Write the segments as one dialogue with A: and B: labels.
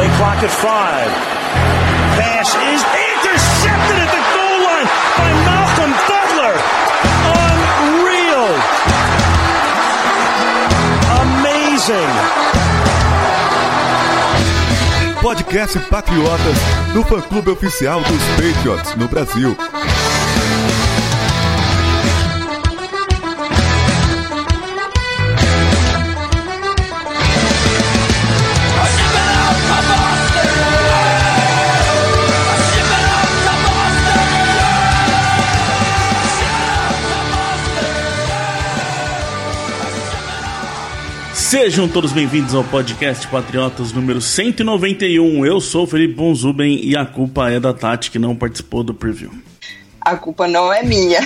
A: Play clock at five. Pass is intercepted at the goal line by Malcolm Butler. Unreal. Amazing.
B: Podcast Patriotas no fã-clube oficial dos Patriots no Brasil.
A: Sejam todos bem-vindos ao podcast Patriotas número 191. Eu sou o Felipe Bonzuben e a culpa é da Tati que não participou do preview.
C: A culpa não é minha.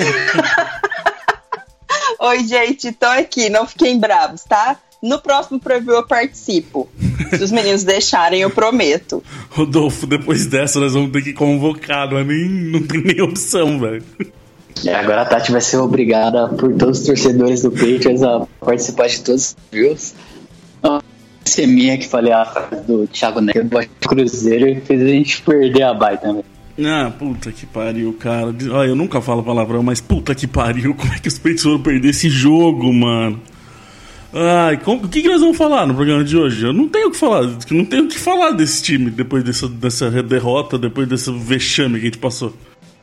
C: Oi, gente, tô aqui, não fiquem bravos, tá? No próximo preview eu participo. Se os meninos deixarem, eu prometo.
A: Rodolfo, depois dessa nós vamos ter que convocar, não, é nem, não tem nem opção, velho.
D: E agora a Tati vai ser obrigada por todos os torcedores do Patriots a participar de todos os views. É minha que falei a frase do Thiago Neto do Cruzeiro e fez a gente perder a baita também.
A: Ah, puta que pariu, cara. Ah, eu nunca falo palavrão, mas puta que pariu. Como é que os Patriots foram perder esse jogo, mano? Ai, como, o que, que nós vamos falar no programa de hoje? Eu não tenho o que falar, não tenho o que falar desse time depois dessa, dessa derrota, depois desse vexame que a gente passou.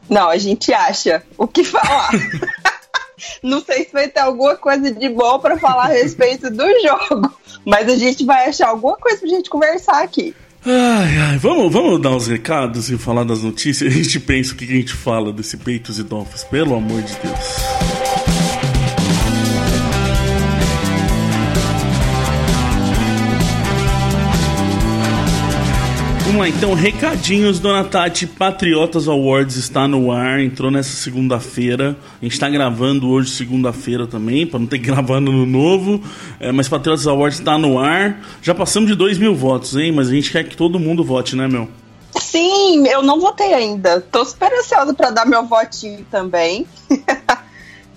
C: Não, a gente acha o que falar. Não sei se vai ter alguma coisa de bom para falar a respeito do jogo, mas a gente vai achar alguma coisa pra gente conversar aqui.
A: Ai, ai, vamos, vamos dar uns recados e falar das notícias. A gente pensa o que a gente fala desse Peitos e Dolphins, pelo amor de Deus. Vamos lá, então, recadinhos, Dona Tati. Patriotas Awards está no ar, entrou nessa segunda-feira. A gente está gravando hoje, segunda-feira também, para não ter que gravar no novo. É, mas Patriotas Awards está no ar. Já passamos de 2 mil votos, hein? Mas a gente quer que todo mundo vote, né, meu?
C: Sim, eu não votei ainda. Tô super ansiosa para dar meu votinho também.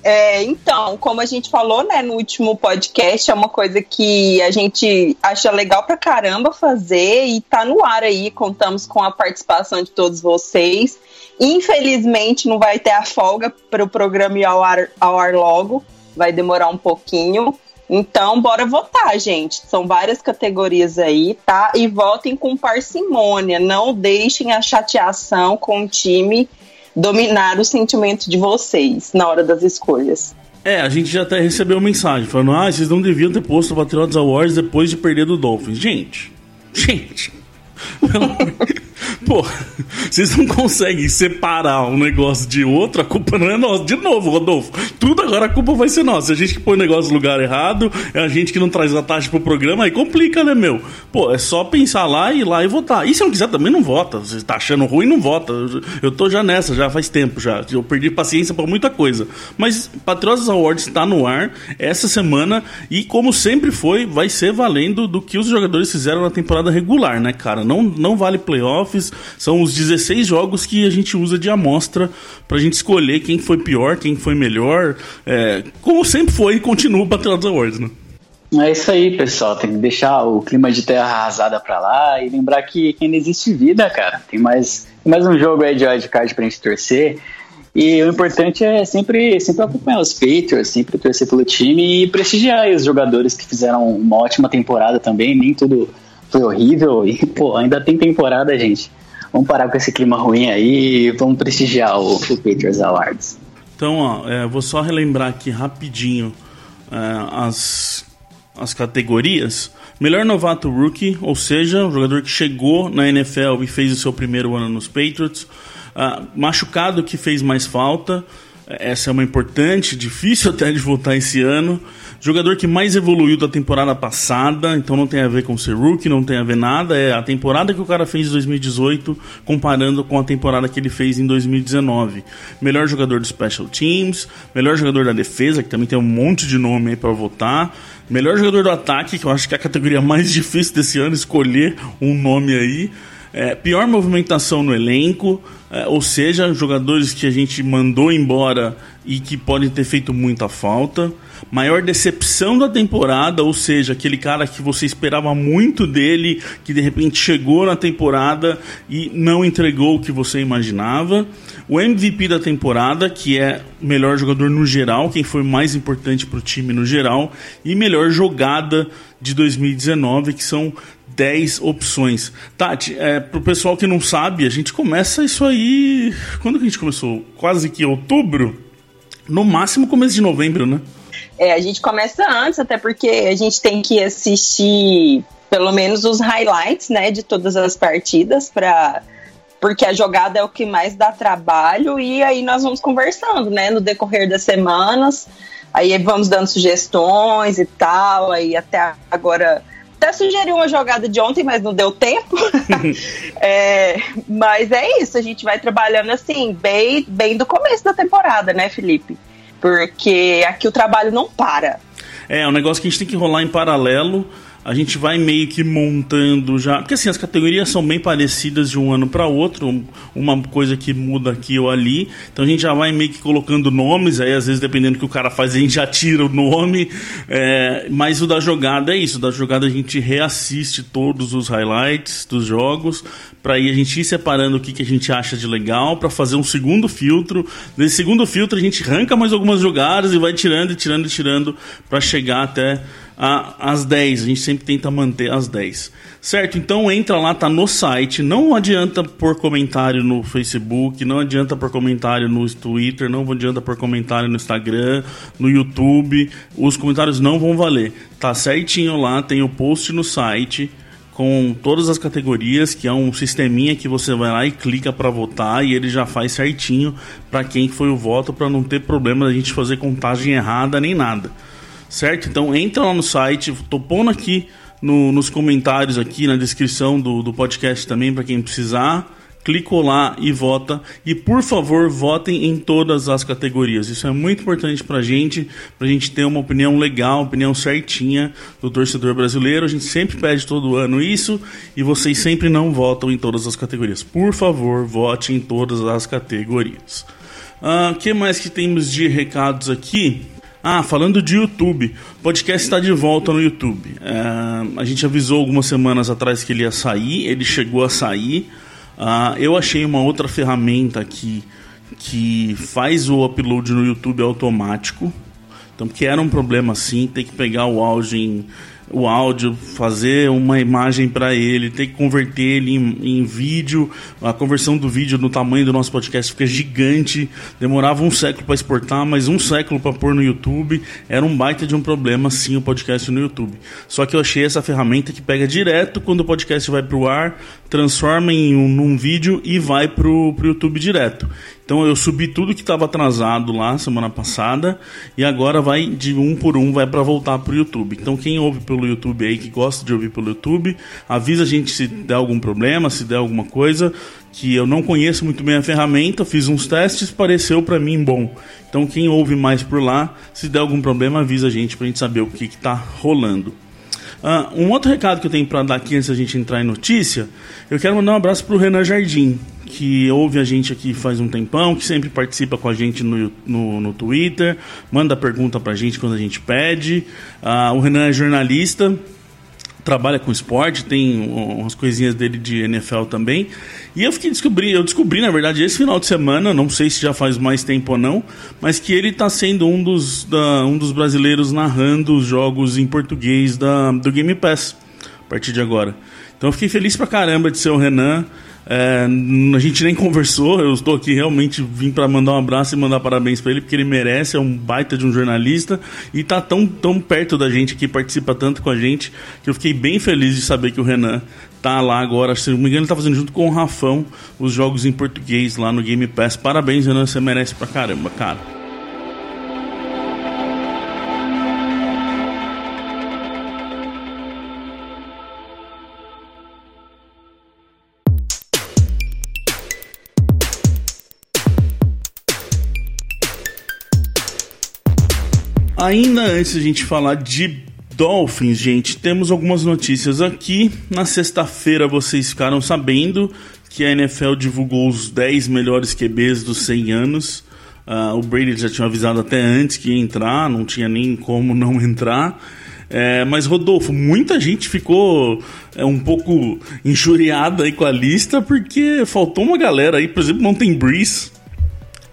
C: É, então, como a gente falou né, no último podcast, é uma coisa que a gente acha legal pra caramba fazer e tá no ar aí. Contamos com a participação de todos vocês. Infelizmente, não vai ter a folga para o programa ir ao ar, ao ar logo, vai demorar um pouquinho. Então, bora votar, gente. São várias categorias aí, tá? E votem com parcimônia. Não deixem a chateação com o time dominar o sentimento de vocês na hora das escolhas.
A: É, a gente já até recebeu mensagem falando: ah, vocês não deviam ter posto o Patriots Awards depois de perder do Dolphins. Gente, gente. Pô, vocês não conseguem separar um negócio de outro, a culpa não é nossa. De novo, Rodolfo, tudo agora a culpa vai ser nossa. A gente que põe o negócio no lugar errado, é a gente que não traz a taxa pro programa, aí complica, né, meu? Pô, é só pensar lá, ir lá e votar. E se não quiser também não vota. Você tá achando ruim, não vota. Eu tô já nessa, já faz tempo já. Eu perdi paciência para muita coisa. Mas Patriotas Awards está no ar essa semana e, como sempre foi, vai ser valendo do que os jogadores fizeram na temporada regular, né, cara? Não, não vale playoffs, são os 16 jogos que a gente usa de amostra pra gente escolher quem foi pior, quem foi melhor. É, como sempre foi e continua o Patriots Awards, né?
D: É isso aí, pessoal. Tem que deixar o clima de terra arrasada pra lá e lembrar que ainda existe vida, cara. Tem mais, tem mais um jogo aí de wildcard pra gente torcer. E o importante é sempre, sempre acompanhar os Patriots, sempre torcer pelo time e prestigiar os jogadores que fizeram uma ótima temporada também. Nem tudo foi horrível e, pô, ainda tem temporada, gente. Vamos parar com esse clima ruim aí e vamos prestigiar o, o Patriots Awards.
A: Então, ó, é, vou só relembrar aqui rapidinho é, as, as categorias. Melhor novato rookie, ou seja, um jogador que chegou na NFL e fez o seu primeiro ano nos Patriots. Uh, machucado que fez mais falta. Essa é uma importante, difícil até de voltar esse ano. Jogador que mais evoluiu da temporada passada, então não tem a ver com ser rookie, não tem a ver nada. É a temporada que o cara fez em 2018 comparando com a temporada que ele fez em 2019. Melhor jogador do Special Teams, melhor jogador da defesa, que também tem um monte de nome aí para votar. Melhor jogador do ataque, que eu acho que é a categoria mais difícil desse ano, escolher um nome aí. É, pior movimentação no elenco, é, ou seja, jogadores que a gente mandou embora e que podem ter feito muita falta. Maior decepção da temporada, ou seja, aquele cara que você esperava muito dele, que de repente chegou na temporada e não entregou o que você imaginava. O MVP da temporada, que é melhor jogador no geral, quem foi mais importante para o time no geral, e melhor jogada de 2019, que são 10 opções. Tati, é, pro pessoal que não sabe, a gente começa isso aí. Quando que a gente começou? Quase que outubro? No máximo começo de novembro, né?
C: É, a gente começa antes, até porque a gente tem que assistir pelo menos os highlights, né, de todas as partidas para porque a jogada é o que mais dá trabalho e aí nós vamos conversando, né, no decorrer das semanas. Aí vamos dando sugestões e tal, aí até agora até sugeri uma jogada de ontem, mas não deu tempo. é, mas é isso, a gente vai trabalhando assim, bem, bem do começo da temporada, né, Felipe? Porque aqui o trabalho não para.
A: É, é um negócio que a gente tem que rolar em paralelo a gente vai meio que montando já. Porque assim, as categorias são bem parecidas de um ano para outro, uma coisa que muda aqui ou ali. Então a gente já vai meio que colocando nomes, aí às vezes dependendo do que o cara faz, a gente já tira o nome. É, mas o da jogada é isso: o da jogada a gente reassiste todos os highlights dos jogos, para aí a gente ir separando o que, que a gente acha de legal, para fazer um segundo filtro. Nesse segundo filtro a gente arranca mais algumas jogadas e vai tirando e tirando e tirando para chegar até as 10. A gente sempre tenta manter as 10. Certo? Então entra lá, tá no site. Não adianta por comentário no Facebook, não adianta por comentário no Twitter, não adianta por comentário no Instagram, no YouTube. Os comentários não vão valer. Tá certinho lá, tem o post no site com todas as categorias, que é um sisteminha que você vai lá e clica para votar e ele já faz certinho para quem foi o voto para não ter problema da gente fazer contagem errada nem nada certo? Então entra lá no site, tô pondo aqui no, nos comentários aqui na descrição do, do podcast também para quem precisar. Clicou lá e vota. E por favor, votem em todas as categorias. Isso é muito importante pra gente, pra gente ter uma opinião legal, opinião certinha do torcedor brasileiro. A gente sempre pede todo ano isso e vocês sempre não votam em todas as categorias. Por favor, vote em todas as categorias. O uh, ah, que mais que temos de recados aqui? Ah, falando de YouTube, o podcast está de volta no YouTube. É, a gente avisou algumas semanas atrás que ele ia sair, ele chegou a sair. Ah, eu achei uma outra ferramenta aqui que faz o upload no YouTube automático. Então, que era um problema assim, ter que pegar o áudio em o áudio, fazer uma imagem para ele, ter que converter ele em, em, vídeo. A conversão do vídeo no tamanho do nosso podcast fica gigante. Demorava um século para exportar, mas um século para pôr no YouTube. Era um baita de um problema, sim, o podcast no YouTube. Só que eu achei essa ferramenta que pega direto quando o podcast vai para o ar, transforma em um, num vídeo e vai para o YouTube direto. Então eu subi tudo que estava atrasado lá semana passada e agora vai de um por um vai para voltar para o YouTube. Então quem ouve pelo YouTube aí que gosta de ouvir pelo YouTube, avisa a gente se der algum problema, se der alguma coisa que eu não conheço muito bem a ferramenta, fiz uns testes, pareceu para mim bom. Então quem ouve mais por lá, se der algum problema avisa a gente para a gente saber o que está rolando. Uh, um outro recado que eu tenho para dar aqui antes da gente entrar em notícia, eu quero mandar um abraço para o Renan Jardim, que ouve a gente aqui faz um tempão, que sempre participa com a gente no, no, no Twitter, manda pergunta para a gente quando a gente pede. Uh, o Renan é jornalista, trabalha com esporte, tem umas coisinhas dele de NFL também. E eu fiquei descobri, eu descobri, na verdade, esse final de semana, não sei se já faz mais tempo ou não, mas que ele está sendo um dos, da, um dos brasileiros narrando os jogos em português da, do Game Pass a partir de agora. Então eu fiquei feliz pra caramba de ser o Renan. É, a gente nem conversou, eu estou aqui realmente vim para mandar um abraço e mandar parabéns para ele, porque ele merece, é um baita de um jornalista e tá tão, tão perto da gente aqui, participa tanto com a gente, que eu fiquei bem feliz de saber que o Renan tá lá agora, se não me engano, ele tá fazendo junto com o Rafão os jogos em português lá no Game Pass. Parabéns, Renan, você merece pra caramba, cara. Ainda antes de a gente falar de Dolphins, gente, temos algumas notícias aqui. Na sexta-feira vocês ficaram sabendo que a NFL divulgou os 10 melhores QBs dos 100 anos. Uh, o Brady já tinha avisado até antes que ia entrar, não tinha nem como não entrar. É, mas Rodolfo, muita gente ficou é, um pouco injuriada aí com a lista porque faltou uma galera aí, por exemplo, não tem Breeze,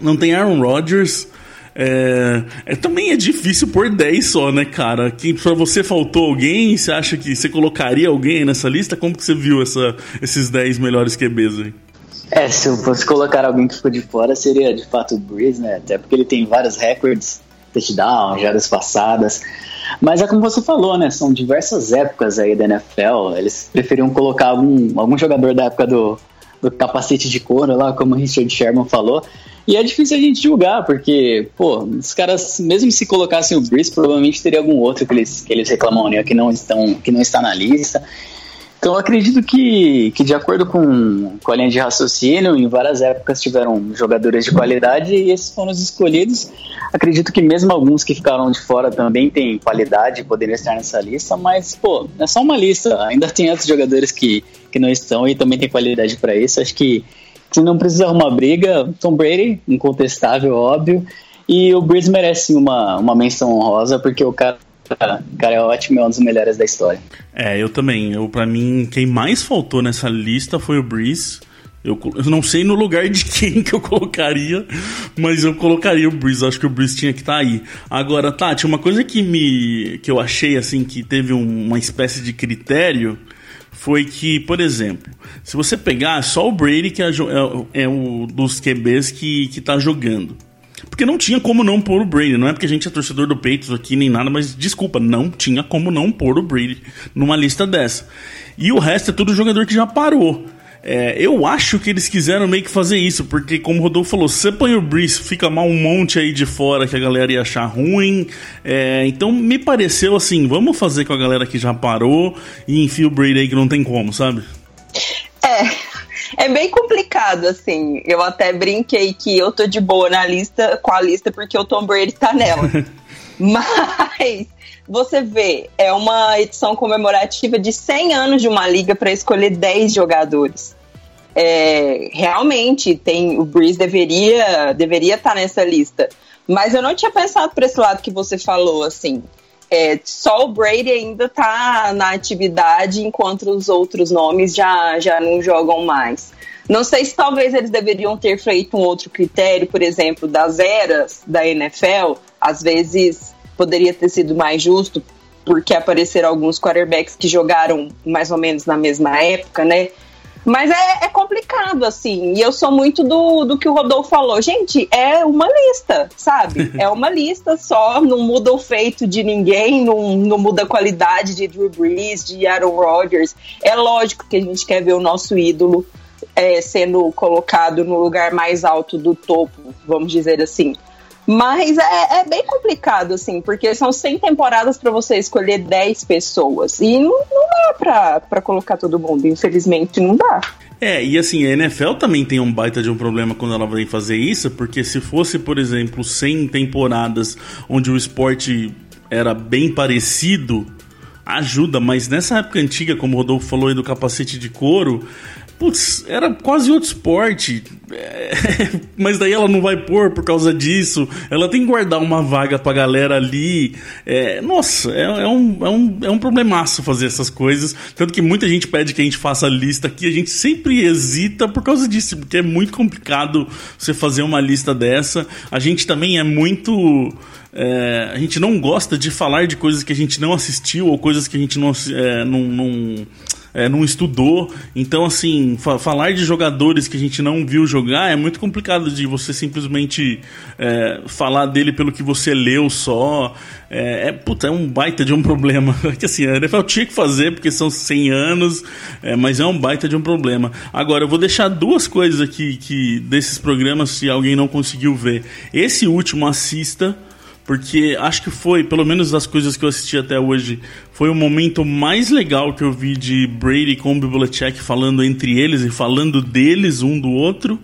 A: não tem Aaron Rodgers, é, é, também é difícil por 10 só, né, cara? Que pra você faltou alguém? Você acha que você colocaria alguém nessa lista? Como que você viu essa, esses 10 melhores QBs aí?
D: É, se eu fosse colocar alguém que ficou de fora, seria de fato o Breeze, né? Até porque ele tem vários recordes, touchdown, jardas passadas. Mas é como você falou, né? São diversas épocas aí da NFL. Eles preferiam colocar algum, algum jogador da época do, do capacete de couro lá, como o Richard Sherman falou. E é difícil a gente julgar, porque, pô, os caras, mesmo se colocassem o Breeze, provavelmente teria algum outro que eles, que eles reclamariam que não, estão, que não está na lista. Então, acredito que, que, de acordo com, com a linha de raciocínio, em várias épocas tiveram jogadores de qualidade e esses foram os escolhidos. Acredito que mesmo alguns que ficaram de fora também têm qualidade poderiam estar nessa lista, mas, pô, é só uma lista. Ainda tem outros jogadores que, que não estão e também tem qualidade para isso. Acho que se não precisa arrumar briga, Tom Brady, incontestável, óbvio. E o Breeze merece uma, uma menção honrosa, porque o cara, o cara é ótimo, é um dos melhores da história.
A: É, eu também. Eu, para mim, quem mais faltou nessa lista foi o Breeze. Eu, eu, não sei no lugar de quem que eu colocaria, mas eu colocaria o Breeze. Acho que o Breeze tinha que estar tá aí. Agora, Tati, uma coisa que me que eu achei assim que teve um, uma espécie de critério foi que, por exemplo, se você pegar só o Brady, que é, é, é dos QBs que, que tá jogando. Porque não tinha como não pôr o Brady. Não é porque a gente é torcedor do Patriots aqui nem nada, mas desculpa, não tinha como não pôr o Brady numa lista dessa. E o resto é tudo jogador que já parou. É, eu acho que eles quiseram meio que fazer isso, porque como o Rodolfo falou, você põe o Breeze, fica mal um monte aí de fora que a galera ia achar ruim. É, então me pareceu assim, vamos fazer com a galera que já parou e enfia o Brady aí que não tem como, sabe?
C: É, é bem complicado, assim. Eu até brinquei que eu tô de boa na lista, com a lista, porque o Tom Brady tá nela. Mas você vê, é uma edição comemorativa de 100 anos de uma liga para escolher 10 jogadores. É, realmente tem o Breeze deveria deveria estar tá nessa lista, mas eu não tinha pensado por esse lado que você falou assim. É, só o Brady ainda está na atividade, enquanto os outros nomes já, já não jogam mais. Não sei se talvez eles deveriam ter feito um outro critério, por exemplo, das eras da NFL. Às vezes poderia ter sido mais justo, porque apareceram alguns quarterbacks que jogaram mais ou menos na mesma época, né? Mas é, é, complicado, assim. E eu sou muito do, do que o Rodolfo falou. Gente, é uma lista, sabe? É uma lista só, não muda o feito de ninguém, não, não muda a qualidade de Drew Brees, de Aaron Rodgers. É lógico que a gente quer ver o nosso ídolo é, sendo colocado no lugar mais alto do topo, vamos dizer assim. Mas é, é, bem complicado, assim, porque são 100 temporadas para você escolher 10 pessoas. E não, não dá pra, pra colocar todo mundo, infelizmente não dá.
A: É, e assim, a NFL também tem um baita de um problema quando ela vem fazer isso, porque se fosse, por exemplo, 100 temporadas onde o esporte era bem parecido, ajuda, mas nessa época antiga, como o Rodolfo falou aí do capacete de couro, putz, era quase outro esporte. É, mas daí ela não vai pôr por causa disso. Ela tem que guardar uma vaga pra galera ali. É, nossa, é, é, um, é, um, é um problemaço fazer essas coisas. Tanto que muita gente pede que a gente faça a lista aqui. A gente sempre hesita por causa disso, porque é muito complicado você fazer uma lista dessa. A gente também é muito. É, a gente não gosta de falar de coisas que a gente não assistiu ou coisas que a gente não, é, não, não é, não estudou. Então, assim, fa falar de jogadores que a gente não viu jogar é muito complicado de você simplesmente é, falar dele pelo que você leu só. É, é, puta, é um baita de um problema. que assim, a NFL tinha que fazer porque são 100 anos, é, mas é um baita de um problema. Agora, eu vou deixar duas coisas aqui que desses programas, se alguém não conseguiu ver. Esse último, assista porque acho que foi, pelo menos das coisas que eu assisti até hoje, foi o momento mais legal que eu vi de Brady com o falando entre eles e falando deles um do outro.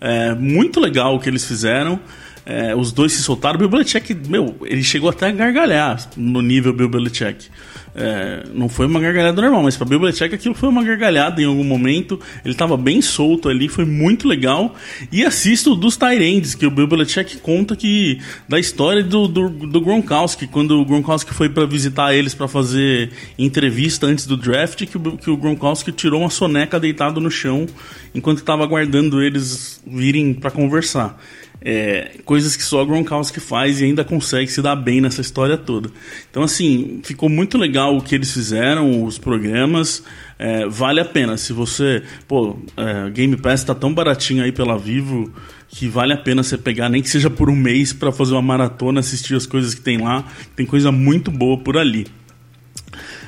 A: É, muito legal o que eles fizeram. É, os dois se soltaram. O Bill Belichick, meu, ele chegou até a gargalhar no nível Bill Belichick. É, não foi uma gargalhada normal, mas para Bill Belichick aquilo foi uma gargalhada em algum momento. Ele estava bem solto ali, foi muito legal. E assisto dos Tyrands, que o Bill Belichick conta que da história do, do, do Gronkowski, quando o Gronkowski foi para visitar eles para fazer entrevista antes do draft, que o, que o Gronkowski tirou uma soneca deitado no chão enquanto estava aguardando eles virem para conversar. É, coisas que só Gronkowski faz e ainda consegue se dar bem nessa história toda. Então, assim, ficou muito legal o que eles fizeram, os programas. É, vale a pena. Se você. Pô, é, Game Pass tá tão baratinho aí pela Vivo que vale a pena você pegar, nem que seja por um mês, para fazer uma maratona, assistir as coisas que tem lá. Tem coisa muito boa por ali.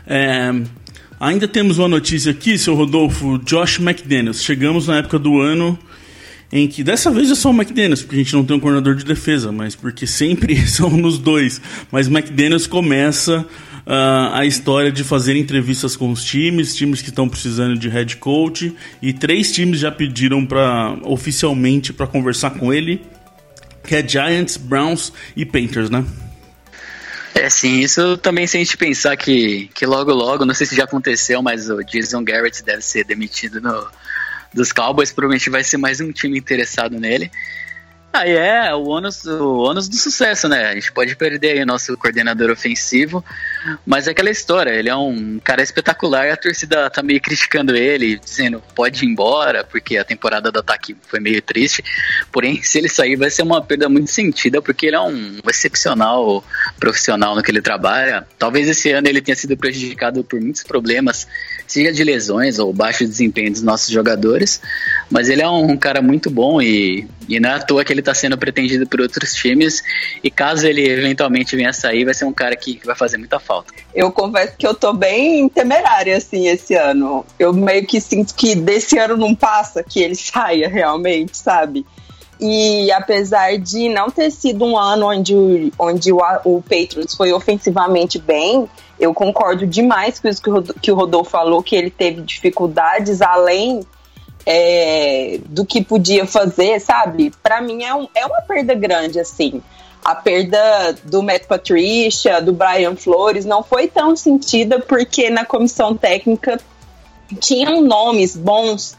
A: É. Ainda temos uma notícia aqui, seu Rodolfo, Josh McDaniels. Chegamos na época do ano em que dessa vez é só o McDaniels, porque a gente não tem um coordenador de defesa, mas porque sempre são nos dois. Mas McDaniels começa uh, a história de fazer entrevistas com os times, times que estão precisando de head coach, e três times já pediram para oficialmente para conversar com ele, que é Giants, Browns e Panthers, né?
D: É, sim, isso também se a gente pensar que, que logo logo, não sei se já aconteceu, mas o Jason Garrett deve ser demitido no, dos Cowboys, provavelmente vai ser mais um time interessado nele. Aí é o ônus, o ônus do sucesso, né? A gente pode perder aí o nosso coordenador ofensivo, mas é aquela história, ele é um cara espetacular a torcida tá meio criticando ele, dizendo pode ir embora, porque a temporada do ataque foi meio triste. Porém, se ele sair, vai ser uma perda muito sentida, porque ele é um excepcional profissional no que ele trabalha. Talvez esse ano ele tenha sido prejudicado por muitos problemas, seja de lesões ou baixo desempenho dos nossos jogadores, mas ele é um cara muito bom e, e não é à toa que ele está sendo pretendido por outros times. E caso ele eventualmente venha a sair, vai ser um cara que vai fazer muita falta.
C: Eu confesso que eu tô bem temerária assim esse ano. Eu meio que sinto que desse ano não passa que ele saia realmente, sabe? E apesar de não ter sido um ano onde, onde o, o Patriots foi ofensivamente bem, eu concordo demais com isso que que o Rodolfo falou, que ele teve dificuldades além é, do que podia fazer, sabe? Para mim é, um, é uma perda grande, assim. A perda do Matt Patricia, do Brian Flores, não foi tão sentida porque na comissão técnica tinham nomes bons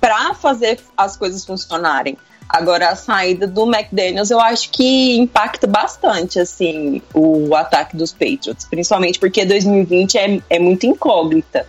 C: para fazer as coisas funcionarem. Agora, a saída do McDaniels eu acho que impacta bastante, assim, o ataque dos Patriots. Principalmente porque 2020 é, é muito incógnita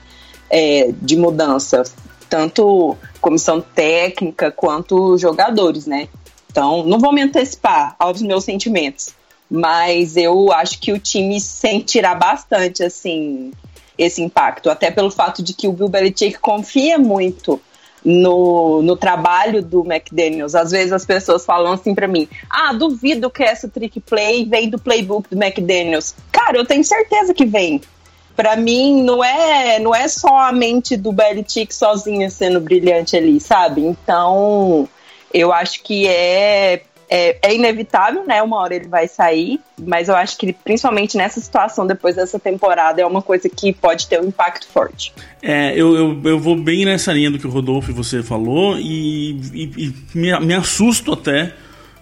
C: é, de mudança. Tanto comissão técnica quanto jogadores, né? Então, não vou me antecipar aos meus sentimentos, mas eu acho que o time sentirá bastante, assim, esse impacto. Até pelo fato de que o Bill Belichick confia muito no, no trabalho do McDaniels. Às vezes as pessoas falam assim para mim: ah, duvido que essa trick play vem do playbook do McDaniels. Cara, eu tenho certeza que vem. Para mim, não é, não é só a mente do Belichick sozinha sendo brilhante ali, sabe? Então, eu acho que é é, é, inevitável, né? Uma hora ele vai sair, mas eu acho que principalmente nessa situação, depois dessa temporada, é uma coisa que pode ter um impacto forte.
A: É, eu, eu, eu vou bem nessa linha do que o Rodolfo e você falou e, e, e me, me assusto até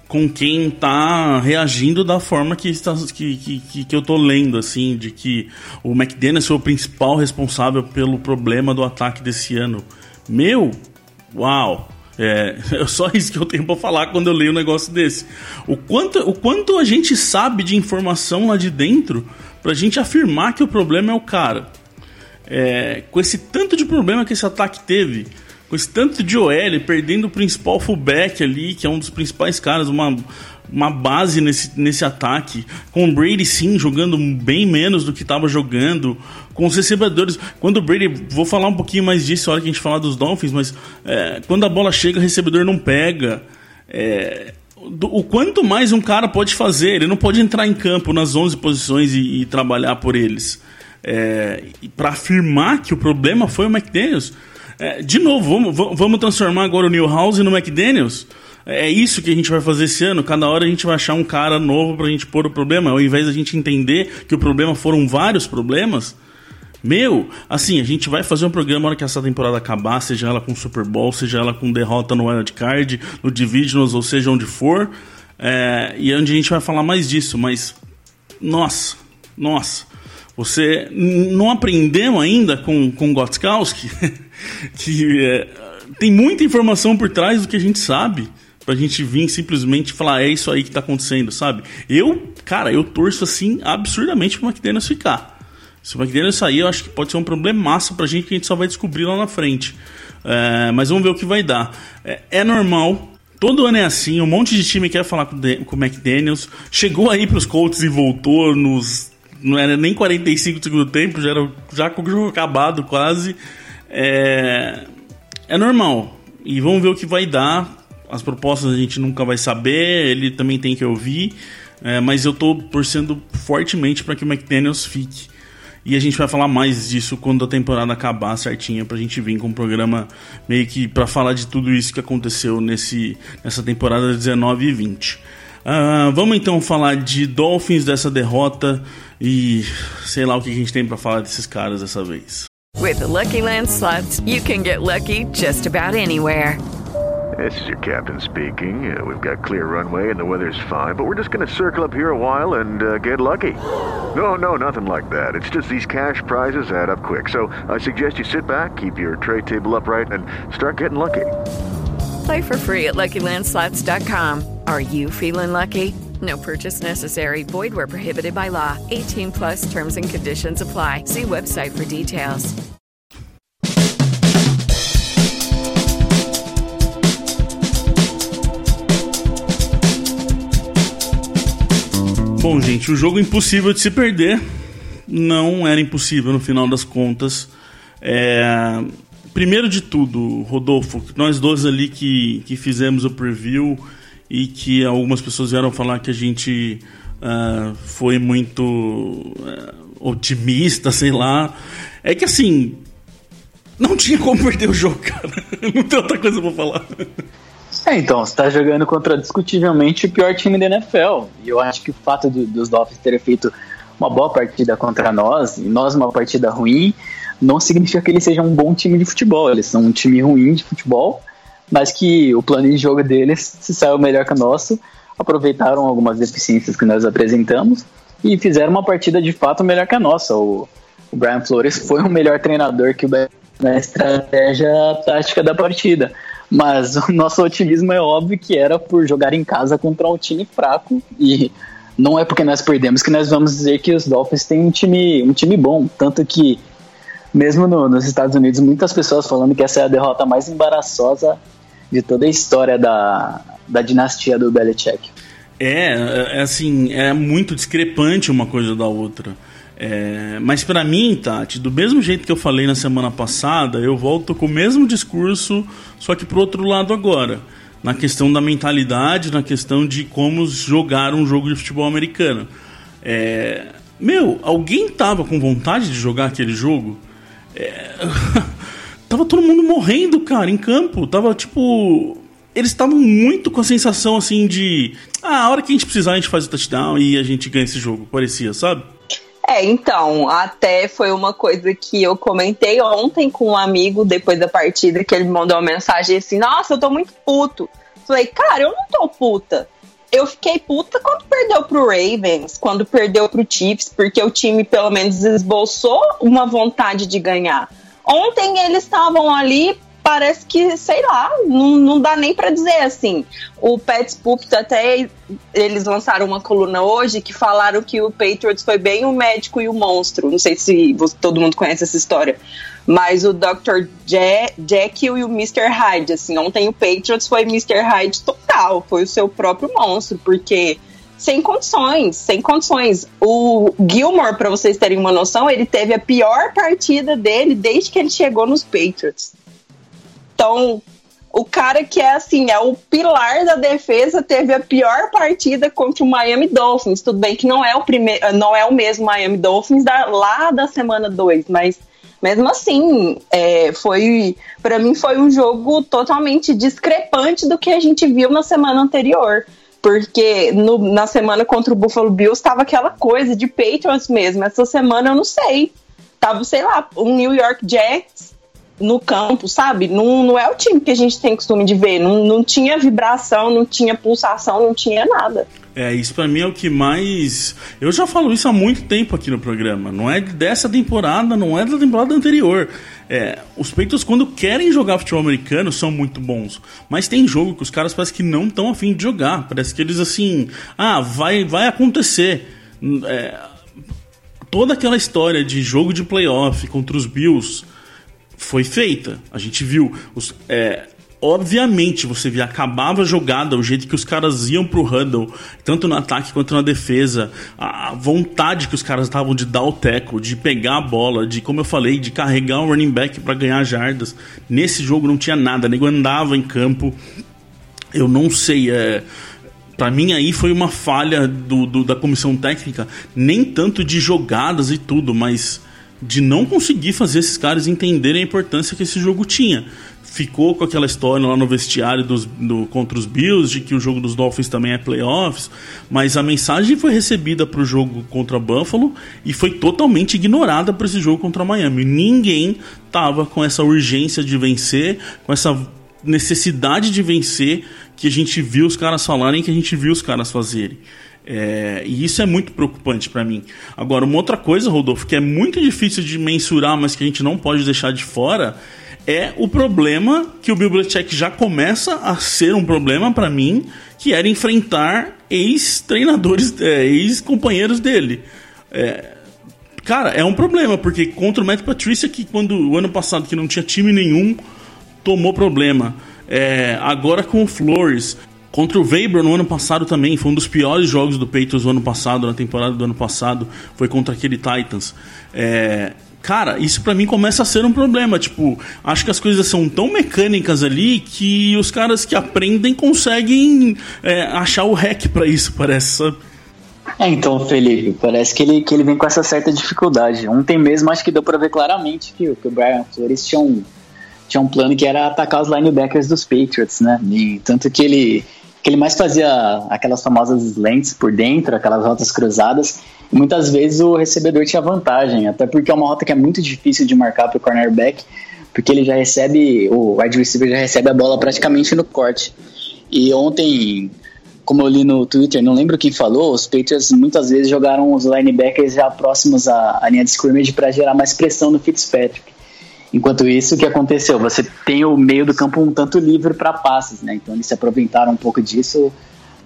A: com quem tá reagindo da forma que, está, que, que, que eu tô lendo, assim, de que o McDaniels foi o principal responsável pelo problema do ataque desse ano. Meu, uau! É, é só isso que eu tenho para falar quando eu leio um negócio desse. O quanto, o quanto a gente sabe de informação lá de dentro pra gente afirmar que o problema é o cara. É, com esse tanto de problema que esse ataque teve, com esse tanto de OL, perdendo o principal fullback ali, que é um dos principais caras, uma, uma base nesse, nesse ataque, com o Brady sim jogando bem menos do que estava jogando, com os recebedores. Quando o Brady, vou falar um pouquinho mais disso na hora que a gente falar dos Dolphins, mas é, quando a bola chega, o recebedor não pega. É, o quanto mais um cara pode fazer, ele não pode entrar em campo nas 11 posições e, e trabalhar por eles. É, para afirmar que o problema foi o McDaniels. É, de novo, vamos, vamos transformar agora o Newhouse no McDaniels. É isso que a gente vai fazer esse ano. Cada hora a gente vai achar um cara novo pra gente pôr o problema. Ao invés da gente entender que o problema foram vários problemas. Meu, assim, a gente vai fazer um programa na hora que essa temporada acabar, seja ela com Super Bowl, seja ela com derrota no Wild Card, no Divisionals, ou seja onde for. É, e onde a gente vai falar mais disso. Mas, nossa, nossa. Você não aprendeu ainda com, com Gotskowski? que é, tem muita informação por trás do que a gente sabe pra gente vir simplesmente falar, é isso aí que tá acontecendo, sabe? Eu, cara, eu torço assim absurdamente pro McDaniels ficar. Se o McDaniels sair, eu acho que pode ser um problemaço pra gente que a gente só vai descobrir lá na frente. É, mas vamos ver o que vai dar. É, é, normal. Todo ano é assim, um monte de time quer falar com, com o McDaniels. Chegou aí pros Colts e voltou nos. Não era nem 45 do segundo tempo, já era já com o jogo acabado quase. É, é normal. E vamos ver o que vai dar as propostas a gente nunca vai saber, ele também tem que ouvir, é, mas eu estou torcendo fortemente para que o McDaniels fique. E a gente vai falar mais disso quando a temporada acabar certinha, pra gente vir com um programa meio que para falar de tudo isso que aconteceu nesse, nessa temporada 19 e 20. Uh, vamos então falar de Dolphins dessa derrota e sei lá o que a gente tem para falar desses caras dessa vez.
E: With the Lucky Land slots, you can get lucky just about anywhere.
F: This is your captain speaking. Uh, we've got clear runway and the weather's fine, but we're just going to circle up here a while and uh, get lucky. No, no, nothing like that. It's just these cash prizes add up quick. So I suggest you sit back, keep your tray table upright, and start getting lucky.
E: Play for free at LuckyLandSlots.com. Are you feeling lucky? No purchase necessary. Void where prohibited by law. 18 plus terms and conditions apply. See website for details.
A: Bom, gente, o jogo impossível de se perder não era impossível no final das contas. É... Primeiro de tudo, Rodolfo, nós dois ali que, que fizemos o preview e que algumas pessoas vieram falar que a gente uh, foi muito uh, otimista, sei lá. É que assim, não tinha como perder o jogo, cara. Não tem outra coisa pra falar.
D: É, então, você tá jogando contra discutivelmente o pior time da NFL. E eu acho que o fato do, dos Dolphins terem feito uma boa partida contra nós, e nós uma partida ruim, não significa que eles sejam um bom time de futebol. Eles são um time ruim de futebol, mas que o plano de jogo deles se saiu melhor que o nosso, aproveitaram algumas deficiências que nós apresentamos e fizeram uma partida de fato melhor que a nossa. O, o Brian Flores foi um melhor treinador que o na estratégia tática da partida. Mas o nosso otimismo é óbvio que era por jogar em casa contra um time fraco e não é porque nós perdemos que nós vamos dizer que os Dolphins têm um time, um time bom. Tanto que, mesmo no, nos Estados Unidos, muitas pessoas falando que essa é a derrota mais embaraçosa de toda a história da, da dinastia do Belichick.
A: É, é assim, é muito discrepante uma coisa da outra. É, mas para mim, Tati, do mesmo jeito que eu falei na semana passada, eu volto com o mesmo discurso, só que pro outro lado agora. Na questão da mentalidade, na questão de como jogar um jogo de futebol americano. É, meu, alguém tava com vontade de jogar aquele jogo? É, tava todo mundo morrendo, cara, em campo. Tava tipo. Eles estavam muito com a sensação assim de. Ah, a hora que a gente precisar, a gente faz o touchdown e a gente ganha esse jogo. Parecia, sabe?
C: É, então, até foi uma coisa que eu comentei ontem com um amigo depois da partida, que ele mandou uma mensagem assim: Nossa, eu tô muito puto. Falei, cara, eu não tô puta. Eu fiquei puta quando perdeu pro Ravens, quando perdeu pro Chiefs, porque o time pelo menos esboçou uma vontade de ganhar. Ontem eles estavam ali parece que, sei lá, não, não dá nem para dizer assim. O Pets Pulpit até eles lançaram uma coluna hoje que falaram que o Patriots foi bem o médico e o monstro. Não sei se todo mundo conhece essa história. Mas o Dr. Jekyll e o Mr. Hyde, assim, ontem o Patriots foi Mr. Hyde total foi o seu próprio monstro, porque sem condições, sem condições. O Gilmore, para vocês terem uma noção, ele teve a pior partida dele desde que ele chegou nos Patriots. Então, o cara que é assim, é o pilar da defesa, teve a pior partida contra o Miami Dolphins. Tudo bem que não é o primeiro, não é o mesmo Miami Dolphins da, lá da semana 2, mas mesmo assim, é, foi para mim foi um jogo totalmente discrepante do que a gente viu na semana anterior. Porque no, na semana contra o Buffalo Bills estava aquela coisa de Patriots mesmo. Essa semana eu não sei. Tava, sei lá, um New York Jets no campo, sabe? Não, não é o time que a gente tem costume de ver. Não, não tinha vibração, não tinha pulsação, não tinha nada.
A: É, isso para mim é o que mais. Eu já falo isso há muito tempo aqui no programa. Não é dessa temporada, não é da temporada anterior. É, os peitos, quando querem jogar futebol americano, são muito bons. Mas tem jogo que os caras parece que não estão afim de jogar. Parece que eles assim. Ah, vai, vai acontecer. É, toda aquela história de jogo de playoff contra os Bills foi feita. A gente viu. Os, é, obviamente você via, acabava a jogada, o jeito que os caras iam pro huddle, tanto no ataque quanto na defesa, a vontade que os caras estavam de dar o teco, de pegar a bola, de, como eu falei, de carregar o running back para ganhar jardas. Nesse jogo não tinha nada, nego andava em campo. Eu não sei, é. Para mim aí foi uma falha do, do, da comissão técnica, nem tanto de jogadas e tudo, mas de não conseguir fazer esses caras entenderem a importância que esse jogo tinha. Ficou com aquela história lá no vestiário dos, do, contra os Bills de que o jogo dos Dolphins também é playoffs, mas a mensagem foi recebida para o jogo contra Buffalo e foi totalmente ignorada para esse jogo contra Miami. Ninguém tava com essa urgência de vencer, com essa necessidade de vencer que a gente viu os caras falarem, que a gente viu os caras fazerem. É, e isso é muito preocupante para mim. Agora, uma outra coisa, Rodolfo, que é muito difícil de mensurar, mas que a gente não pode deixar de fora, é o problema que o Bill Belichick já começa a ser um problema para mim, que era enfrentar ex-treinadores, é, ex-companheiros dele. É, cara, é um problema, porque contra o Matt Patricia, que quando o ano passado que não tinha time nenhum, tomou problema. É, agora com o Flores, Contra o Weber no ano passado também, foi um dos piores jogos do Patriots no ano passado, na temporada do ano passado, foi contra aquele Titans. É, cara, isso para mim começa a ser um problema. Tipo, acho que as coisas são tão mecânicas ali que os caras que aprendem conseguem é, achar o hack para isso, parece, sabe?
D: É, então, Felipe, parece que ele, que ele vem com essa certa dificuldade. Ontem mesmo acho que deu pra ver claramente que, que o Brian Flores tinha um, tinha um plano que era atacar os linebackers dos Patriots, né? E tanto que ele que ele mais fazia aquelas famosas lentes por dentro, aquelas rotas cruzadas, muitas vezes o recebedor tinha vantagem, até porque é uma rota que é muito difícil de marcar para o cornerback, porque ele já recebe, o wide receiver já recebe a bola praticamente no corte. E ontem, como eu li no Twitter, não lembro quem falou, os Patriots muitas vezes jogaram os linebackers já próximos à, à linha de scrimmage para gerar mais pressão no Fitzpatrick. Enquanto isso, o que aconteceu? Você tem o meio do campo um tanto livre para passes, né? Então eles se aproveitaram um pouco disso,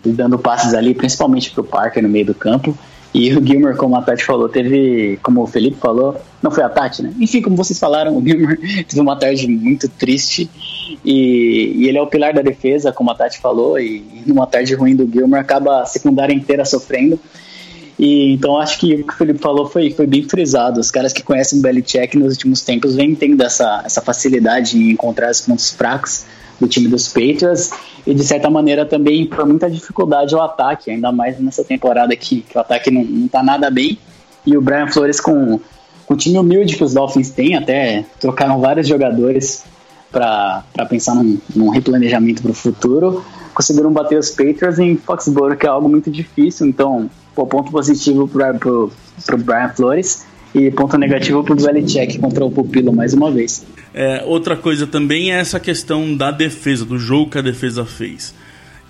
D: dando passes ali, principalmente para o Parker no meio do campo. E o Gilmer, como a Tati falou, teve, como o Felipe falou, não foi a Tati, né? Enfim, como vocês falaram, o Gilmer teve uma tarde muito triste e, e, ele é o pilar da defesa, como a Tati falou, e, numa tarde ruim do Gilmer acaba a secundária inteira sofrendo. E, então acho que o que o Felipe falou foi, foi bem frisado. Os caras que conhecem o Belichick nos últimos tempos vêm tendo essa, essa facilidade em encontrar os pontos fracos do time dos Patriots e de certa maneira também por muita dificuldade ao ataque, ainda mais nessa temporada aqui, que o ataque não, não tá nada bem. E o Brian Flores com, com o time humilde que os Dolphins têm, até trocaram vários jogadores para pensar num, num replanejamento para o futuro, conseguiram bater os Patriots em Foxborough, que é algo muito difícil, então ponto positivo para pro Brian Flores e ponto negativo para o Belichick contra o Pupilo mais uma vez.
A: É, outra coisa também é essa questão da defesa, do jogo que a defesa fez.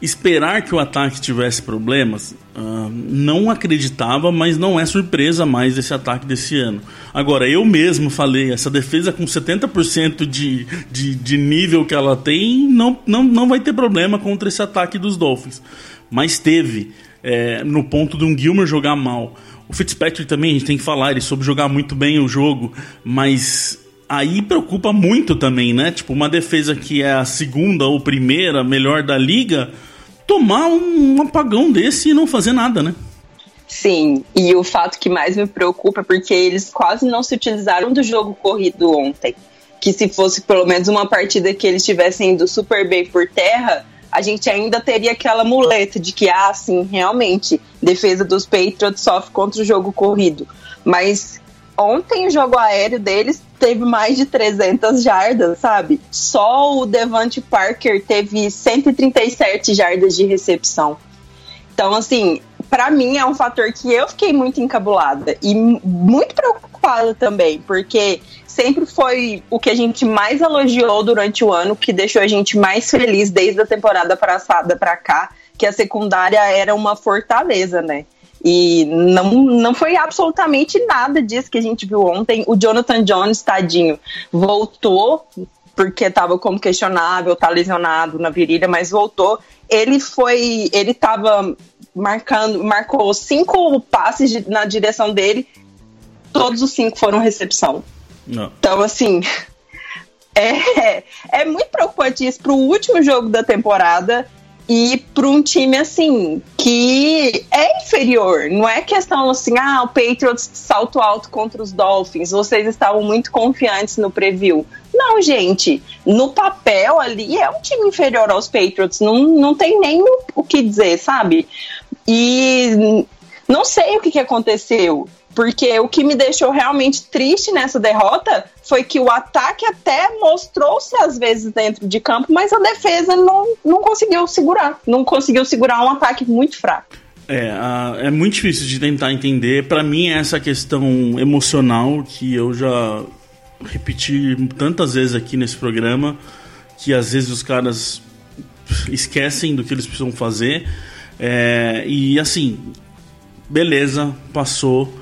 A: Esperar que o ataque tivesse problemas, uh, não acreditava, mas não é surpresa mais esse ataque desse ano. Agora, eu mesmo falei, essa defesa com 70% de, de, de nível que ela tem, não, não, não vai ter problema contra esse ataque dos Dolphins. Mas teve é, no ponto de um Gilmer jogar mal. O Fitzpatrick também, a gente tem que falar, ele soube jogar muito bem o jogo, mas aí preocupa muito também, né? Tipo, uma defesa que é a segunda ou primeira melhor da liga, tomar um apagão desse e não fazer nada, né?
C: Sim, e o fato que mais me preocupa é porque eles quase não se utilizaram do jogo corrido ontem. Que se fosse pelo menos uma partida que eles tivessem indo super bem por terra, a gente ainda teria aquela muleta de que, ah, sim, realmente, defesa dos Patriots sofre contra o jogo corrido. Mas ontem o jogo aéreo deles teve mais de 300 jardas, sabe? Só o Devante Parker teve 137 jardas de recepção. Então, assim, para mim é um fator que eu fiquei muito encabulada e muito preocupada também, porque sempre foi o que a gente mais elogiou durante o ano, que deixou a gente mais feliz desde a temporada passada para cá, que a secundária era uma fortaleza, né? E não, não foi absolutamente nada disso que a gente viu ontem. O Jonathan Jones, tadinho, voltou porque estava como questionável, tá lesionado na virilha, mas voltou. Ele foi, ele estava marcando, marcou cinco passes de, na direção dele, todos os cinco foram recepção. Não. Então, assim, é, é muito preocupante isso para o último jogo da temporada e para um time assim que é inferior. Não é questão assim, ah, o Patriots salto alto contra os Dolphins. Vocês estavam muito confiantes no preview. Não, gente. No papel ali é um time inferior aos Patriots. Não, não tem nem o, o que dizer, sabe? E não sei o que, que aconteceu. Porque o que me deixou realmente triste nessa derrota foi que o ataque até mostrou-se às vezes dentro de campo, mas a defesa não, não conseguiu segurar. Não conseguiu segurar um ataque muito fraco.
A: É, a, é muito difícil de tentar entender. Para mim, é essa questão emocional que eu já repeti tantas vezes aqui nesse programa, que às vezes os caras esquecem do que eles precisam fazer. É, e assim, beleza, passou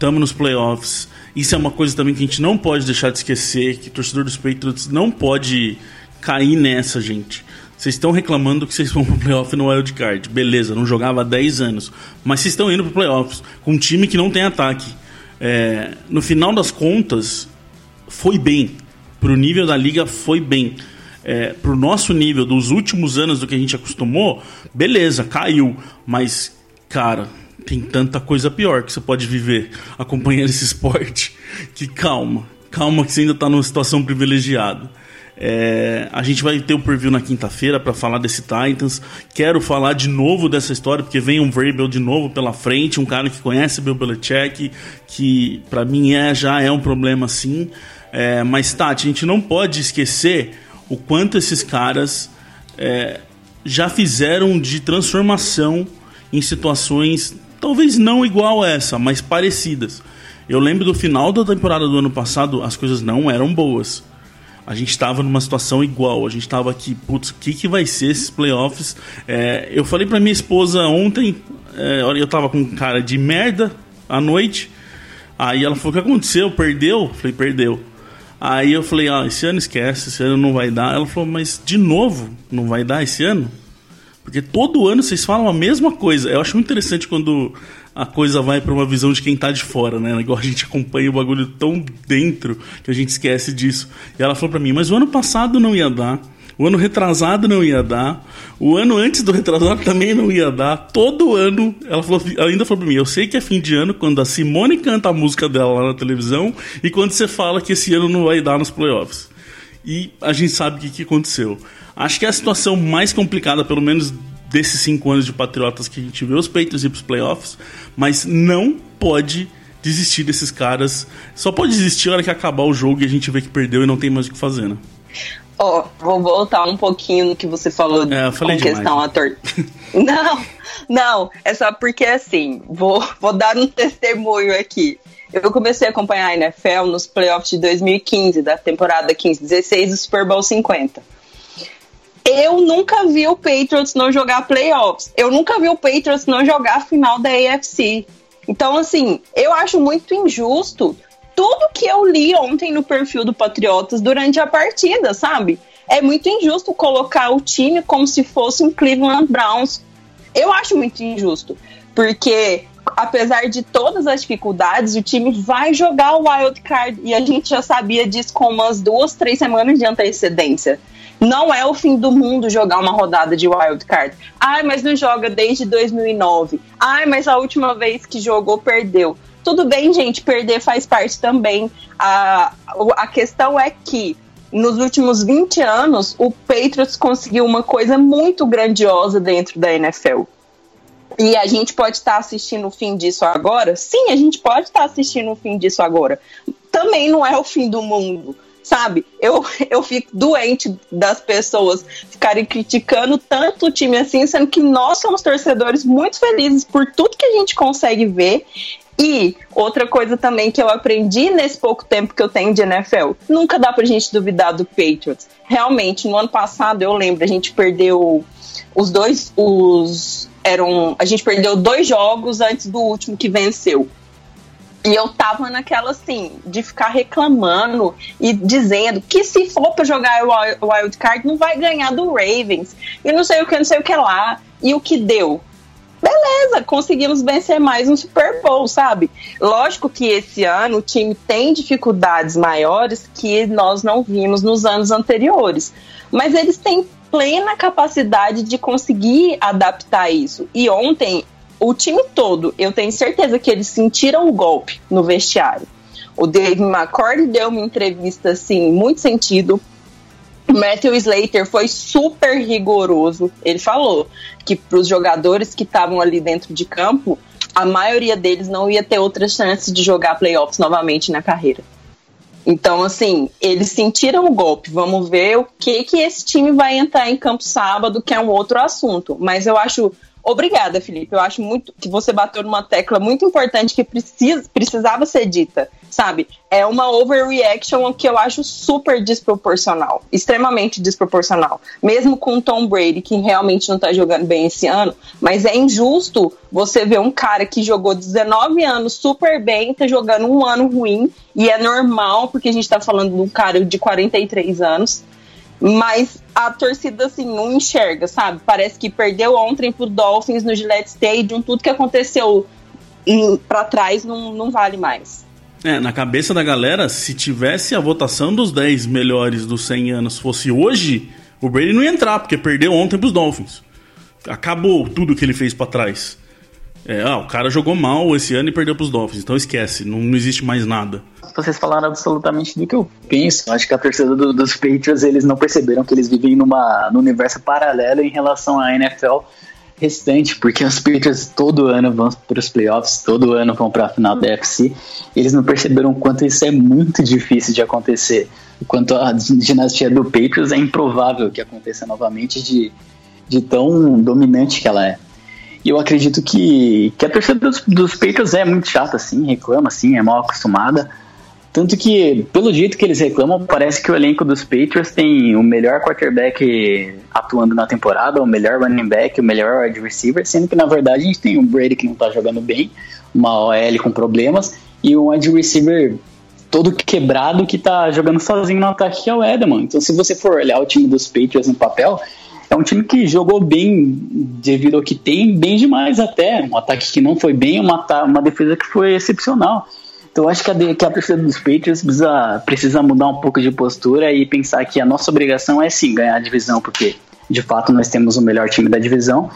A: estamos nos playoffs. Isso é uma coisa também que a gente não pode deixar de esquecer, que o torcedor dos Patriots não pode cair nessa, gente. Vocês estão reclamando que vocês vão pro playoff no wild card. Beleza, não jogava há 10 anos. Mas vocês estão indo pro playoffs com um time que não tem ataque. É, no final das contas, foi bem. Pro nível da liga, foi bem. É, pro nosso nível dos últimos anos do que a gente acostumou, beleza, caiu. Mas, cara, tem tanta coisa pior que você pode viver acompanhando esse esporte que calma, calma que você ainda está numa situação privilegiada. É, a gente vai ter o preview na quinta-feira para falar desse Titans. Quero falar de novo dessa história, porque vem um Vrabel de novo pela frente, um cara que conhece Bill Belichick, que para mim é, já é um problema sim. É, mas, Tati, a gente não pode esquecer o quanto esses caras é, já fizeram de transformação em situações Talvez não igual essa, mas parecidas. Eu lembro do final da temporada do ano passado, as coisas não eram boas. A gente estava numa situação igual. A gente estava aqui, putz, o que, que vai ser esses playoffs? É, eu falei para minha esposa ontem, é, eu tava com cara de merda à noite. Aí ela falou: O que aconteceu? Perdeu? Eu falei: Perdeu. Aí eu falei: Ah, esse ano esquece, esse ano não vai dar. Ela falou: Mas de novo, não vai dar esse ano? Porque todo ano vocês falam a mesma coisa. Eu acho muito interessante quando a coisa vai para uma visão de quem tá de fora, né? Igual a gente acompanha o bagulho tão dentro que a gente esquece disso. E ela falou para mim: "Mas o ano passado não ia dar. O ano retrasado não ia dar. O ano antes do retrasado também não ia dar. Todo ano, ela, falou, ela ainda falou pra mim: Eu sei que é fim de ano quando a Simone canta a música dela lá na televisão e quando você fala que esse ano não vai dar nos playoffs. E a gente sabe o que, que aconteceu. Acho que é a situação mais complicada, pelo menos desses cinco anos de Patriotas que a gente vê os Patriots ir pros playoffs, mas não pode desistir desses caras. Só pode desistir na hora que acabar o jogo e a gente vê que perdeu e não tem mais o que fazer, né?
C: Ó, oh, vou voltar um pouquinho no que você falou
A: é, com
C: questão ator. não, não, é só porque assim, vou, vou dar um testemunho aqui. Eu comecei a acompanhar a NFL nos playoffs de 2015, da temporada 15-16 do Super Bowl 50 eu nunca vi o Patriots não jogar playoffs. Eu nunca vi o Patriots não jogar a final da AFC. Então, assim, eu acho muito injusto tudo que eu li ontem no perfil do Patriotas durante a partida, sabe? É muito injusto colocar o time como se fosse um Cleveland Browns. Eu acho muito injusto, porque apesar de todas as dificuldades, o time vai jogar o wild card e a gente já sabia disso com umas duas, três semanas de antecedência. Não é o fim do mundo jogar uma rodada de wild card. Ai, mas não joga desde 2009. Ai, mas a última vez que jogou perdeu. Tudo bem, gente, perder faz parte também. A, a questão é que nos últimos 20 anos, o Patriots conseguiu uma coisa muito grandiosa dentro da NFL. E a gente pode estar assistindo o fim disso agora? Sim, a gente pode estar assistindo o fim disso agora. Também não é o fim do mundo sabe? Eu, eu fico doente das pessoas ficarem criticando tanto o time assim, sendo que nós somos torcedores muito felizes por tudo que a gente consegue ver. E outra coisa também que eu aprendi nesse pouco tempo que eu tenho de NFL, nunca dá pra gente duvidar do Patriots. Realmente, no ano passado, eu lembro, a gente perdeu os dois, os eram, a gente perdeu dois jogos antes do último que venceu. E eu tava naquela assim, de ficar reclamando e dizendo que se for pra jogar o Wild Card, não vai ganhar do Ravens. E não sei o que, não sei o que lá. E o que deu? Beleza, conseguimos vencer mais um Super Bowl, sabe? Lógico que esse ano o time tem dificuldades maiores que nós não vimos nos anos anteriores. Mas eles têm plena capacidade de conseguir adaptar isso. E ontem o time todo, eu tenho certeza que eles sentiram o golpe no vestiário. O Dave McCord deu uma entrevista assim, muito sentido. O Matthew Slater foi super rigoroso. Ele falou que para os jogadores que estavam ali dentro de campo, a maioria deles não ia ter outra chance de jogar playoffs novamente na carreira. Então, assim, eles sentiram o golpe. Vamos ver o que que esse time vai entrar em campo sábado, que é um outro assunto. Mas eu acho Obrigada, Felipe. Eu acho muito que você bateu numa tecla muito importante que precisa, precisava ser dita, sabe? É uma overreaction que eu acho super desproporcional, extremamente desproporcional. Mesmo com Tom Brady, que realmente não tá jogando bem esse ano, mas é injusto você ver um cara que jogou 19 anos super bem, tá jogando um ano ruim, e é normal, porque a gente tá falando de um cara de 43 anos mas a torcida assim não enxerga, sabe? Parece que perdeu ontem pro Dolphins no Gillette Stadium, tudo que aconteceu para trás não, não vale mais.
A: É, na cabeça da galera, se tivesse a votação dos 10 melhores dos 100 anos fosse hoje, o Brady não ia entrar, porque perdeu ontem pros Dolphins. Acabou tudo que ele fez para trás. É, ah, o cara jogou mal esse ano e perdeu pros Dolphins, então esquece, não, não existe mais nada.
D: Vocês falaram absolutamente do que eu penso. Acho que a torcida do, dos Patriots, eles não perceberam que eles vivem numa, num universo paralelo em relação à NFL restante, porque os Patriots todo ano vão para os playoffs, todo ano vão para a final da UFC. Eles não perceberam o quanto isso é muito difícil de acontecer. Quanto a dinastia do Patriots é improvável que aconteça novamente de, de tão dominante que ela é. E eu acredito que, que a torcida dos, dos Patriots é muito chata, assim, reclama, assim, é mal acostumada. Tanto que, pelo jeito que eles reclamam, parece que o elenco dos Patriots tem o melhor quarterback atuando na temporada, o melhor running back, o melhor wide receiver, sendo que na verdade a gente tem o Brady que não tá jogando bem, uma OL com problemas e um wide receiver todo quebrado que tá jogando sozinho no ataque, que é o Edelman. Então, se você for olhar o time dos Patriots no papel, é um time que jogou bem devido ao que tem, bem demais até. Um ataque que não foi bem, uma, uma defesa que foi excepcional. Então acho que a, que a torcida dos Patriots precisa, precisa mudar um pouco de postura e pensar que a nossa obrigação é sim ganhar a divisão, porque de fato nós temos o melhor time da divisão.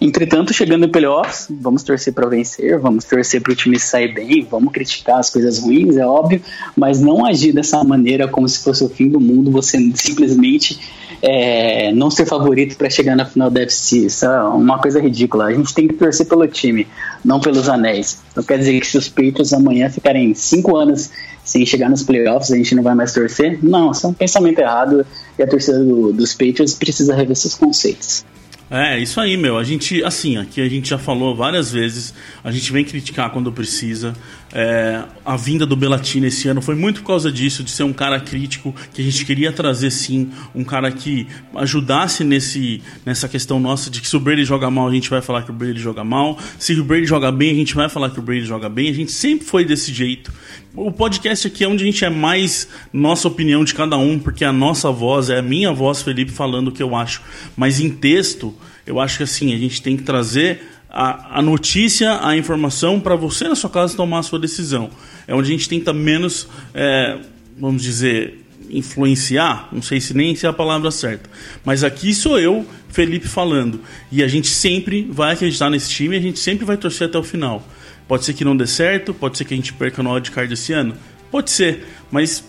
D: Entretanto, chegando em playoffs, vamos torcer para vencer, vamos torcer para o time sair bem, vamos criticar as coisas ruins, é óbvio, mas não agir dessa maneira como se fosse o fim do mundo, você simplesmente é, não ser favorito para chegar na final da FC. Isso é uma coisa ridícula. A gente tem que torcer pelo time, não pelos anéis. Não quer dizer que se os Patriots amanhã ficarem cinco anos sem chegar nos playoffs, a gente não vai mais torcer? Não, isso é um pensamento errado e a torcida do, dos Patriots precisa rever seus conceitos.
A: É, isso aí, meu. A gente, assim, aqui a gente já falou várias vezes, a gente vem criticar quando precisa. É, a vinda do Belatini esse ano foi muito por causa disso, de ser um cara crítico, que a gente queria trazer sim, um cara que ajudasse nesse, nessa questão nossa de que se o Brady joga mal, a gente vai falar que o Brady joga mal. Se o Brady joga bem, a gente vai falar que o Brady joga bem. A gente sempre foi desse jeito. O podcast aqui é onde a gente é mais nossa opinião de cada um, porque a nossa voz é a minha voz, Felipe, falando o que eu acho. Mas em texto, eu acho que assim, a gente tem que trazer a, a notícia, a informação para você na sua casa tomar a sua decisão. É onde a gente tenta menos, é, vamos dizer, influenciar, não sei se nem se é a palavra certa, mas aqui sou eu, Felipe, falando. E a gente sempre vai acreditar nesse time a gente sempre vai torcer até o final. Pode ser que não dê certo, pode ser que a gente perca no wildcard esse ano, pode ser, mas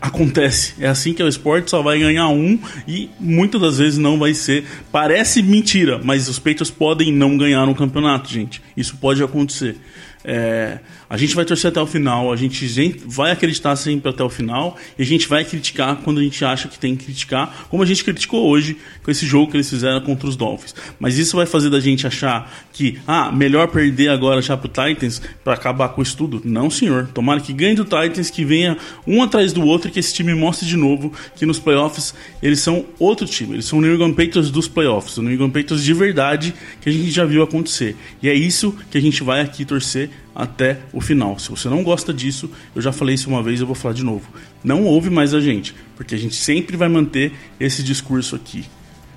A: acontece. É assim que é o esporte, só vai ganhar um e muitas das vezes não vai ser. Parece mentira, mas os Patriots podem não ganhar no campeonato, gente. Isso pode acontecer. É, a gente vai torcer até o final, a gente vai acreditar sempre até o final e a gente vai criticar quando a gente acha que tem que criticar, como a gente criticou hoje com esse jogo que eles fizeram contra os Dolphins. Mas isso vai fazer da gente achar que, ah, melhor perder agora já pro Titans para acabar com o estudo? Não, senhor. Tomara que ganhe do Titans, que venha um atrás do outro e que esse time mostre de novo que nos playoffs eles são outro time. Eles são o New England Patriots dos playoffs, o New England Patriots de verdade que a gente já viu acontecer. E é isso que a gente vai aqui torcer até o final. Se você não gosta disso, eu já falei isso uma vez, eu vou falar de novo. Não ouve mais a gente, porque a gente sempre vai manter esse discurso aqui.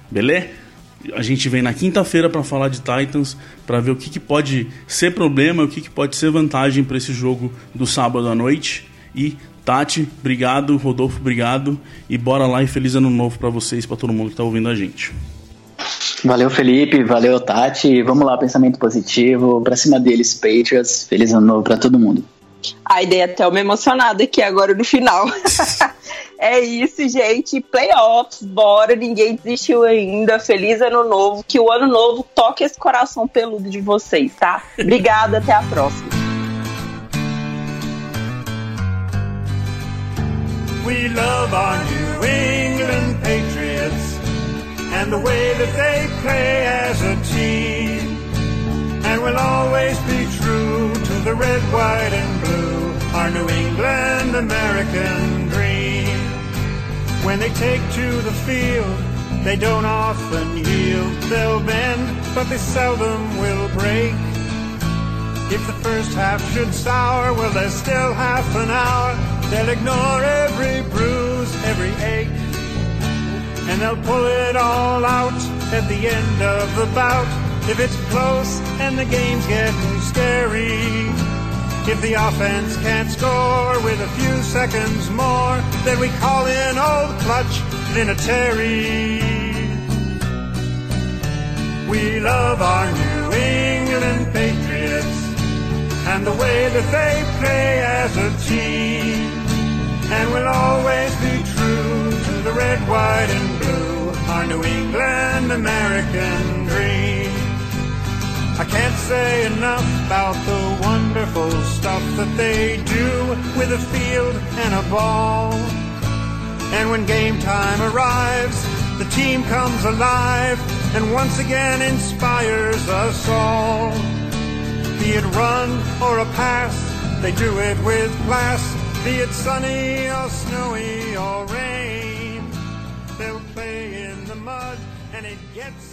A: Beleza? A gente vem na quinta-feira para falar de Titans, para ver o que, que, pode ser problema, o que, que pode ser vantagem para esse jogo do sábado à noite. E Tati, obrigado, Rodolfo, obrigado e bora lá e feliz ano novo para vocês, para todo mundo que está ouvindo a gente.
D: Valeu, Felipe. Valeu, Tati. Vamos lá, pensamento positivo. Pra cima deles, Patriots. Feliz ano novo pra todo mundo.
G: A ideia até uma emocionada aqui agora no final. é isso, gente. Playoffs, bora. Ninguém desistiu ainda. Feliz ano novo. Que o ano novo toque esse coração peludo de vocês, tá? Obrigada, até a próxima. We love our New England Patriots. And the way that they play as a team. And we'll always be true to the red, white, and blue, our New England American dream. When they take to the field, they don't often yield. They'll bend, but they seldom will break. If the first half should sour, well, there's still half an hour. They'll ignore every bruise, every ache and they'll pull it all out at the end of the bout. If it's close and the game's getting scary, if the offense can't score with a few seconds more, then we call in old clutch Vinatieri. We love our New England Patriots and the way that they play as a team, and we'll always be true to the red, white, and New England American dream. I can't say enough about the wonderful stuff that they do with a field and a ball. And when game time arrives, the team comes alive and once again inspires us all. Be it run or a pass, they do it with class. Be it sunny or snowy or rain,